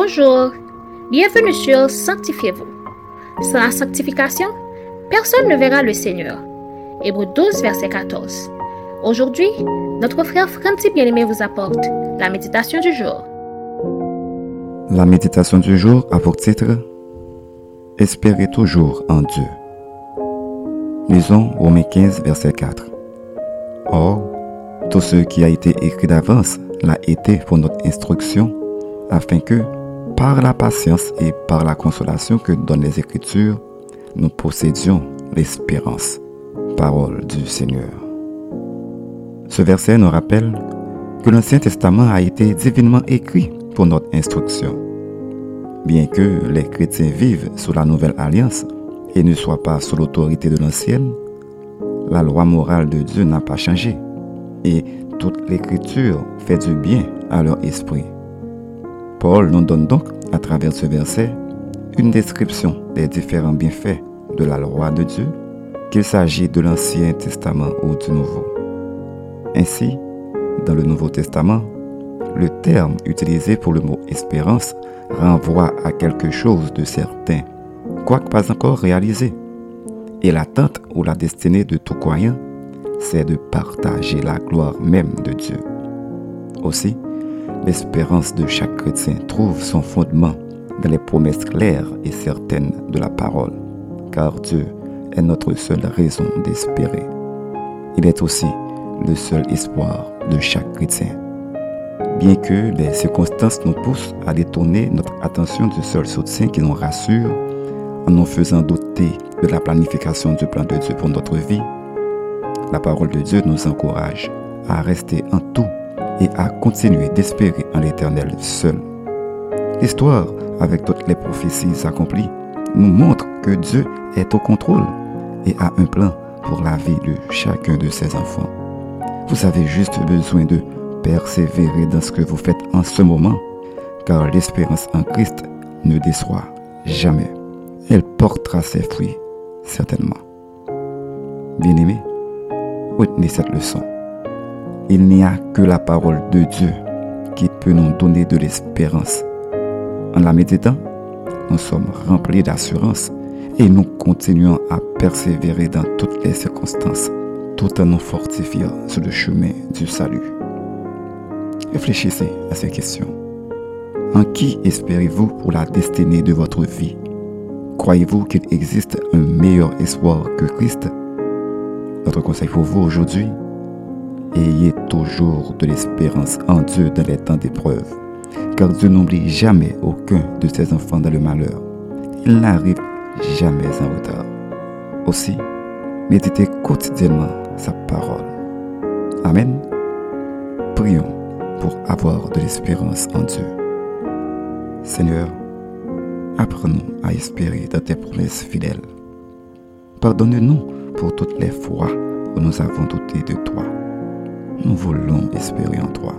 Bonjour, bienvenue sur Sanctifiez-vous. Sans la sanctification, personne ne verra le Seigneur. Hébreu 12, verset 14. Aujourd'hui, notre frère Franti Bien-Aimé vous apporte la méditation du jour. La méditation du jour a pour titre Espérez toujours en Dieu. Lisons Romains 15, verset 4. Or, tout ce qui a été écrit d'avance l'a été pour notre instruction, afin que, par la patience et par la consolation que donnent les Écritures, nous possédions l'espérance. Parole du Seigneur. Ce verset nous rappelle que l'Ancien Testament a été divinement écrit pour notre instruction. Bien que les chrétiens vivent sous la nouvelle alliance et ne soient pas sous l'autorité de l'ancienne, la loi morale de Dieu n'a pas changé et toute l'écriture fait du bien à leur esprit. Paul nous donne donc, à travers ce verset, une description des différents bienfaits de la loi de Dieu, qu'il s'agit de l'Ancien Testament ou du Nouveau. Ainsi, dans le Nouveau Testament, le terme utilisé pour le mot espérance renvoie à quelque chose de certain, quoique pas encore réalisé. Et l'attente ou la destinée de tout croyant, c'est de partager la gloire même de Dieu. Aussi, l'espérance de chaque chrétien trouve son fondement dans les promesses claires et certaines de la parole, car Dieu est notre seule raison d'espérer. Il est aussi le seul espoir de chaque chrétien. Bien que les circonstances nous poussent à détourner notre attention du seul soutien qui nous rassure, en nous faisant douter de la planification du plan de Dieu pour notre vie, la parole de Dieu nous encourage à rester en tout et à continuer d'espérer en l'Éternel seul. L'histoire, avec toutes les prophéties accomplies, nous montre que Dieu est au contrôle et a un plan pour la vie de chacun de ses enfants. Vous avez juste besoin de persévérer dans ce que vous faites en ce moment, car l'espérance en Christ ne déçoit jamais. Elle portera ses fruits, certainement. Bien-aimés, retenez cette leçon. Il n'y a que la parole de Dieu qui peut nous donner de l'espérance. En la méditant, nous sommes remplis d'assurance et nous continuons à persévérer dans toutes les circonstances tout en nous fortifiant sur le chemin du salut. Réfléchissez à ces questions. En qui espérez-vous pour la destinée de votre vie? Croyez-vous qu'il existe un meilleur espoir que Christ? Notre conseil pour vous aujourd'hui Ayez toujours de l'espérance en Dieu dans les temps d'épreuve, car Dieu n'oublie jamais aucun de ses enfants dans le malheur. Il n'arrive jamais en retard. Aussi, méditez quotidiennement sa parole. Amen. Prions pour avoir de l'espérance en Dieu. Seigneur, apprenons à espérer dans tes promesses fidèles. Pardonne-nous pour toutes les fois où nous avons douté de toi. Nous voulons espérer en toi.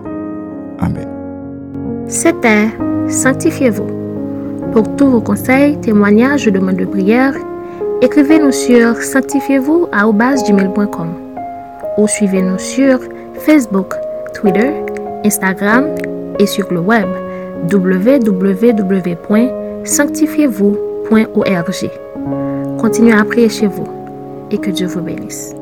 Amen. C'était Sanctifiez-vous. Pour tous vos conseils, témoignages ou demandes de prière, écrivez-nous sur sanctifiez-vous ou suivez-nous sur Facebook, Twitter, Instagram et sur le web www.sanctifiez-vous.org. Continuez à prier chez vous et que Dieu vous bénisse.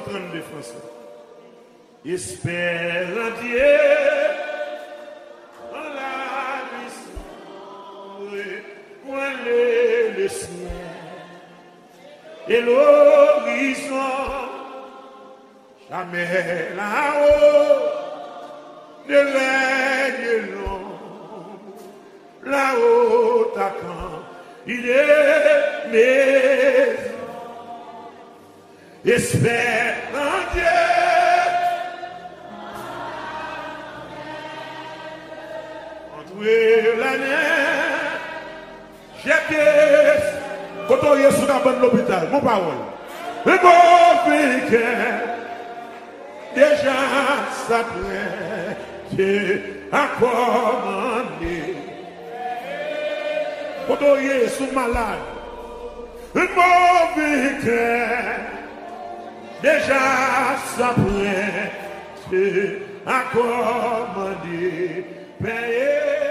De français. Espère en Dieu, en la mission, point le ciel et l'horizon, jamais là-haut, de règne l'ombre, là-haut quand il est. espère en Dieu. Entoué l'année, j'ai pièce, kotoye sou nan ban l'hôpital, moun parol. Mè moun fèkè, deja sa plèkè, akomande. Kotoye sou malade, mè moun fèkè, Deja sa a akomande peye.